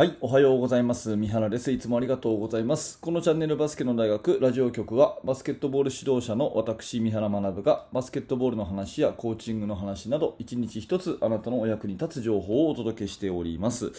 はい、おはようございます。三原です。いつもありがとうございます。このチャンネルバスケの大学ラジオ局は、バスケットボール指導者の私、三原学が、バスケットボールの話やコーチングの話など、一日一つあなたのお役に立つ情報をお届けしております。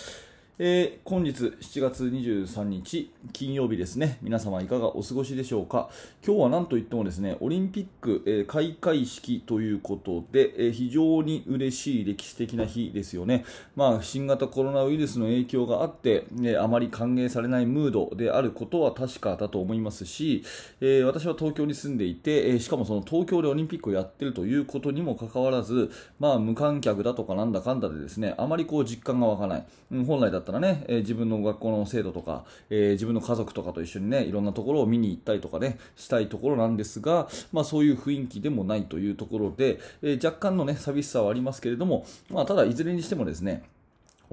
えー本日7月23日金曜日ですね。皆様いかがお過ごしでしょうか？今日は何といってもですねオリンピック、えー開会式ということで、えー非常に嬉しい歴史的な日ですよね、まあ、新型コロナウイルスの影響があって、ねあまり歓迎されないムードであることは確かだと思いますし、え私は東京に住んでいて、えしかもその東京でオリンピックをやっているということにもかかわらず、まあ、無観客だとかなんだかんだでですねあまりこう実感が湧かない、うん本来だったらね、えー自分の学校の生徒とか、えー自分の家族とかと一緒にねいろんなところを見に行ったりとかねしたいところなんですが、まあ、そういう雰囲気でもないというところで、えー若干のね寂しさはありますけれども、まあ、ただいずれにしてもですね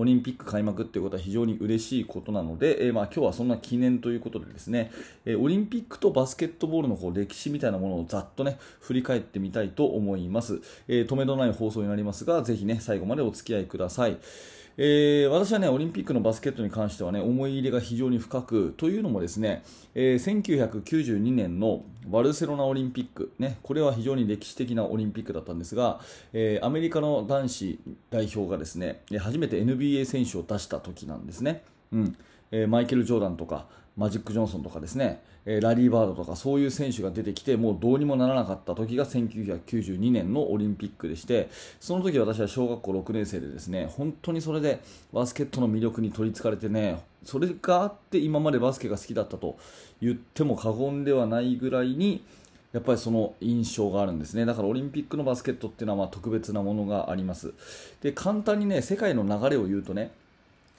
オリンピック開幕っていうことは非常に嬉しいことなので、えーまあ、今日はそんな記念ということでですね、えーオリンピックとバスケットボールのこう歴史みたいなものをざっとね振り返ってみたいと思います、えー止めどない放送になりますがぜひね最後までお付き合いください。えー私はねオリンピックのバスケットに関してはね思い入れが非常に深くというのもですね、えー1992年のバルセロナオリンピック、ね、これは非常に歴史的なオリンピックだったんですが、えーアメリカの男子代表がですね初めて NBA 選手を出した時なんですね。うんえーマイケル・ジョーダンとかマジック・ジョンソンとかですね、えーラリー・バードとかそういう選手が出てきてもうどうにもならなかった時が1992年のオリンピックでしてその時私は小学校6年生でですね本当にそれでバスケットの魅力に取りつかれてねそれがあって今までバスケが好きだったと言っても過言ではないぐらいにやっぱりその印象があるんですね。だからオリンピックのバスケットっていうのはまあ特別なものがあります。で簡単にね世界の流れを言うとね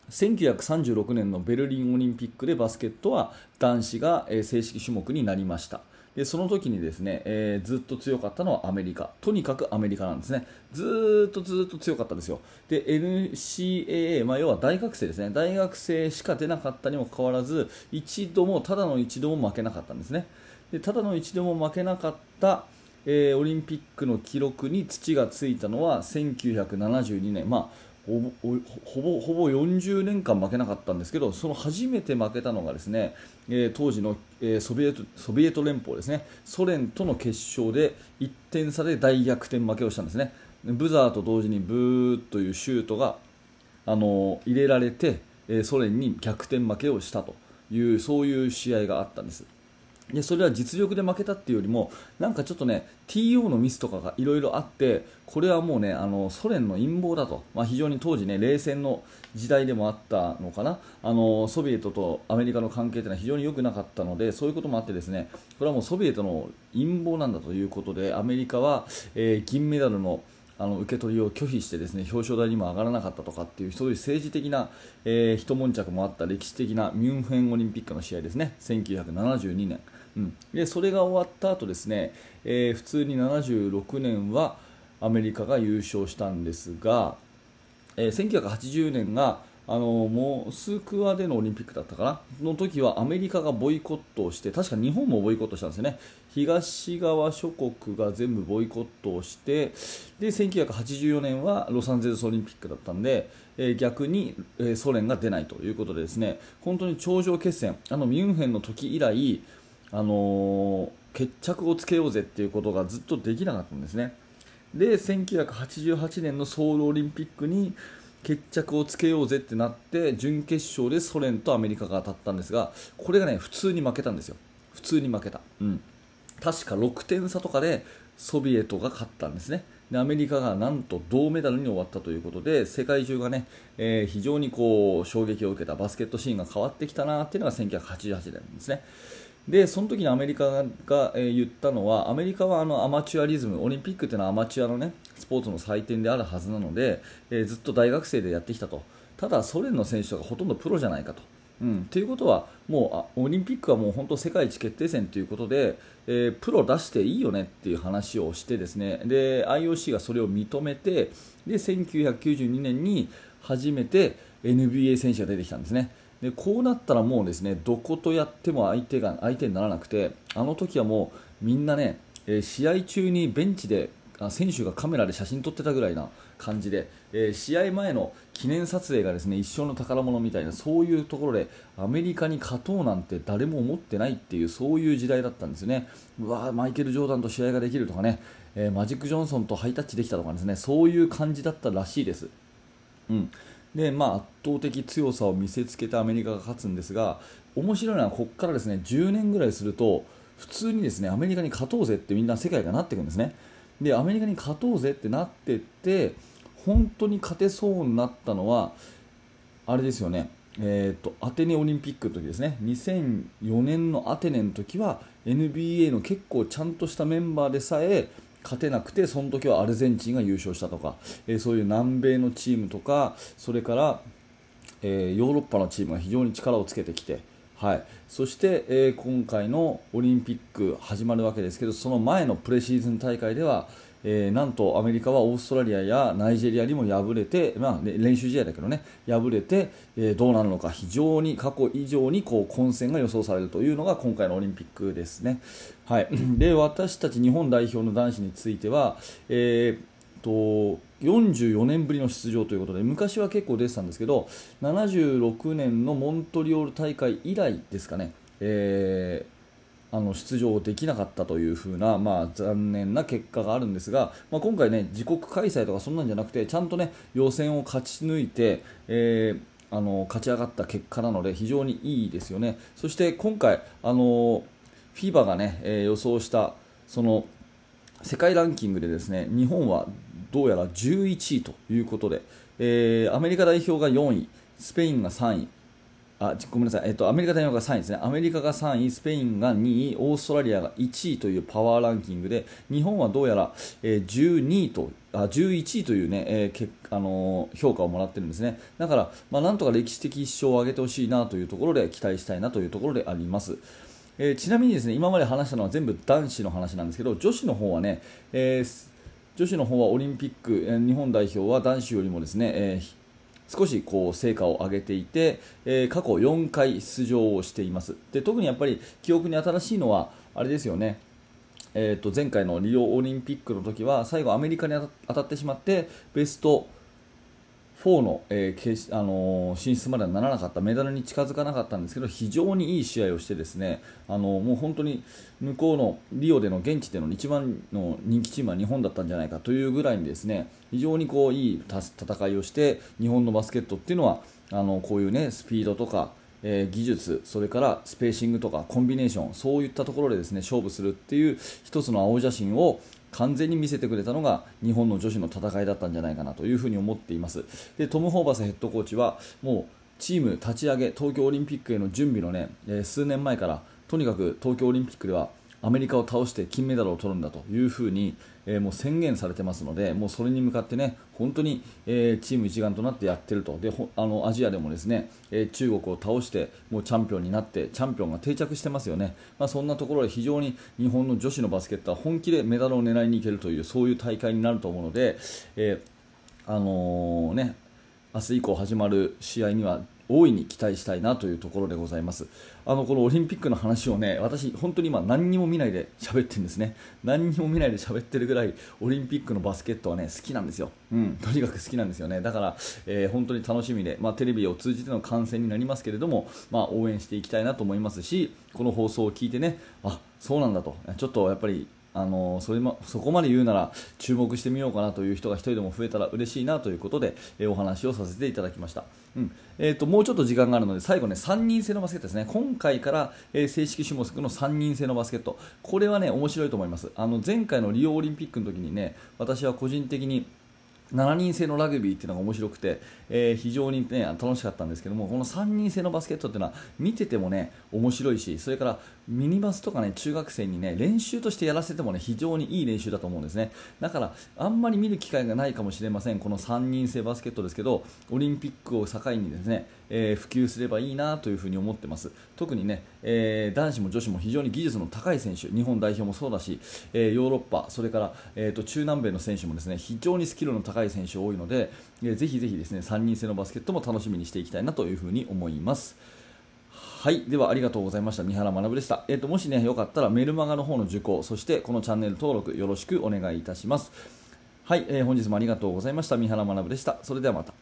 1936年のベルリンオリンピックでバスケットは男子が正式種目になりました。でその時にですね、えーずっと強かったのはアメリカ。とにかくアメリカなんですね。ずっとずっと強かったですよ。で NCAA、まあ、要は大学生ですね。大学生しか出なかったにもかかわらず一度もただの一度も負けなかったんですね。でただの一度も負けなかったえーオリンピックの記録に土がついたのは1972年、まあ、ほぼほぼほぼ40年間負けなかったんですけどその初めて負けたのがですね、えー当時の、えーソビエトソビエト連邦ですねソ連との決勝で1点差で大逆転負けをしたんですねブザーと同時にブーというシュートがあの入れられて、えソ連に逆転負けをしたというそういう試合があったんです。でそれは実力で負けたっていうよりもなんかちょっとね TO のミスとかがいろいろあってこれはもうねあのソ連の陰謀だと、まあ、非常に当時ね冷戦の時代でもあったのかな。あのソビエトとアメリカの関係というのは非常に良くなかったのでそういうこともあってですねこれはもうソビエトの陰謀なんだということでアメリカは、えー銀メダルのあの受け取りを拒否してですね表彰台にも上がらなかったとかっていうそういう政治的な、えー一悶着もあった歴史的なミュンヘンオリンピックの試合ですね。1972年、うん、でそれが終わった後ですね、えー普通に76年はアメリカが優勝したんですが、えー1980年があのモスクワでのオリンピックだったかな？の時はアメリカがボイコットをして確か日本もボイコットしたんですよね。東側諸国が全部ボイコットをしてで1984年はロサンゼルスオリンピックだったんで、えー逆に、えーソ連が出ないということでですね本当に頂上決戦あのミュンヘンの時以来、あの決着をつけようぜっていうことがずっとできなかったんですね。で1988年のソウルオリンピックに決着をつけようぜってなって準決勝でソ連とアメリカが当たったんですがこれがね普通に負けたんですよ。普通に負けた、うん、確か6点差とかでソビエトが勝ったんですね。でアメリカがなんと銅メダルに終わったということで世界中がね、えー非常にこう衝撃を受けたバスケットシーンが変わってきたなっていうのが1988年ですね。でその時にアメリカが、言ったのはアメリカはあのアマチュアリズムオリンピックというのはアマチュアの、ね、スポーツの祭典であるはずなので、えーずっと大学生でやってきたと。ただソ連の選手とかほとんどプロじゃないかと。うん、ということはもうオリンピックはもう本当世界一決定戦ということで、えープロ出していいよねっていう話をしてですね。で IOC がそれを認めてで1992年に初めて NBA 選手が出てきたんですね。でこうなったらもうですねどことやっても相手が相手にならなくてあの時はもうみんなね、えー試合中にベンチで選手がカメラで写真撮ってたぐらいな感じで、えー、試合前の記念撮影がですね一生の宝物みたいなそういうところでアメリカに勝とうなんて誰も思ってないっていうそういう時代だったんですよねうわマイケル・ジョーダンと試合ができるとかね、えー、マジック・ジョンソンとハイタッチできたとかですねそういう感じだったらしいです。うんでまあ、圧倒的強さを見せつけたアメリカが勝つんですが面白いのはここからですね10年ぐらいすると普通にですねアメリカに勝とうぜってみんな世界がなっていくんですね。でアメリカに勝とうぜってなってって本当に勝てそうになったのはあれですよねえーと、アテネオリンピックの時ですね。2004年のアテネの時は NBA の結構ちゃんとしたメンバーでさえ勝てなくてその時はアルゼンチンが優勝したとか、えー、そういう南米のチームとかそれから、えー、ヨーロッパのチームが非常に力をつけてきてはい、そして、えー、今回のオリンピック始まるわけですけどその前のプレシーズン大会では、えー、なんとアメリカはオーストラリアやナイジェリアにも敗れて、まあ、練習試合だけどね敗れて、えー、どうなるのか非常に過去以上にこう混戦が予想されるというのが今回のオリンピックですね。はい、で私たち日本代表の男子については、えーと44年ぶりの出場ということで昔は結構出てたんですけど76年のモントリオール大会以来ですかね、えー、あの出場できなかったというふうな、まあ、残念な結果があるんですが、まあ、今回、ね、自国開催とかそんなんじゃなくてちゃんと、ね、予選を勝ち抜いて、えーあの勝ち上がった結果なので非常にいいですよね。そして今回あの FIBA がね、えー、予想したその世界ランキングでですね日本はどうやら11位ということで、えー、アメリカ代表が4位、スペインが3位、あごめんなさい、えっと、アメリカ代表が3位ですね、アメリカが3位、スペインが2位、オーストラリアが1位というパワーランキングで、日本はどうやら、えー、12位とあ11位というね、えーあのー、評価をもらってるんですね。だから、まあ、なんとか歴史的1勝を挙げてほしいなというところで期待したいなというところであります。えー、ちなみにですね今まで話したのは全部男子の話なんですけど女子の方はね、えー、女子の方はオリンピック、え日本代表は男子よりもですね、えー、少しこう成果を上げていて、えー、過去4回出場をしています。で特にやっぱり記憶に新しいのはあれですよね。えー、と前回のリオオリンピックの時は最後アメリカに当たってしまってベスト4の,、えーあのー、進出まではならなかったメダルに近づかなかったんですけど非常にいい試合をしてですね、あのー、もう本当に向こうのリオでの現地での一番の人気チームは日本だったんじゃないかというぐらいにですね非常にこういい戦いをして日本のバスケットっていうのはあのこういう、ね、スピードとかえー、技術、それからスペーシングとかコンビネーションそういったところでですね勝負するっていう一つの青写真を完全に見せてくれたのが日本の女子の戦いだったんじゃないかなというふに思っています。でトム・ホーバスヘッドコーチはもうチーム立ち上げ東京オリンピックへの準備のね、えー、数年前からとにかく東京オリンピックではアメリカを倒して金メダルを取るんだというふうに、えー、もう宣言されてますのでもうそれに向かってね本当に、えー、チーム一丸となってやってると。であのアジアでもですね、えー、中国を倒してもうチャンピオンになってチャンピオンが定着してますよね、まあ、そんなところで非常に日本の女子のバスケットは本気でメダルを狙いにいけるというそういう大会になると思うので、えあのね明日以降始まる試合には大いに期待したいなというところでございます。あのこのオリンピックの話をね私、本当に今何にも見ないで喋ってるんですね。何にも見ないで喋ってるぐらいオリンピックのバスケットはね好きなんですよ、うん、とにかく好きなんですよね。だから、えー、本当に楽しみで、まあ、テレビを通じての観戦になりますけれども、まあ、応援していきたいなと思いますしこの放送を聞いてねあそうなんだと。ちょっとやっぱりあのそれもそこまで言うなら注目してみようかなという人が1人でも増えたら嬉しいなということで、え、お話をさせていただきました、うん。えーと、もうちょっと時間があるので最後ね3人制のバスケットですね。今回から、え、正式種目の3人制のバスケット。これはね面白いと思います。あの前回のリオオリンピックの時にね私は個人的に7人制のラグビーっていうのが面白くて、えー、非常に、ね、楽しかったんですけどもこの3人制のバスケットっていうのは見ててもね面白いしそれからミニバスとかね中学生にね練習としてやらせてもね非常にいい練習だと思うんですね。だからあんまり見る機会がないかもしれません。この3人制バスケットですけどオリンピックを境にですねえー、普及すればいいなというふに思ってます。特にね、えー、男子も女子も非常に技術の高い選手日本代表もそうだし、えー、ヨーロッパそれから、えーと、中南米の選手もですね非常にスキルの高い選手多いので、えー、ぜひぜひですね3人制のバスケットも楽しみにしていきたいなというふに思います。はい。では、ありがとうございました。三原学でした。えっ、ー、と、もしね、よかったらメルマガの方の受講、そしてこのチャンネル登録よろしくお願いいたします。はい、えー本日もありがとうございました三原学でしたそれではまた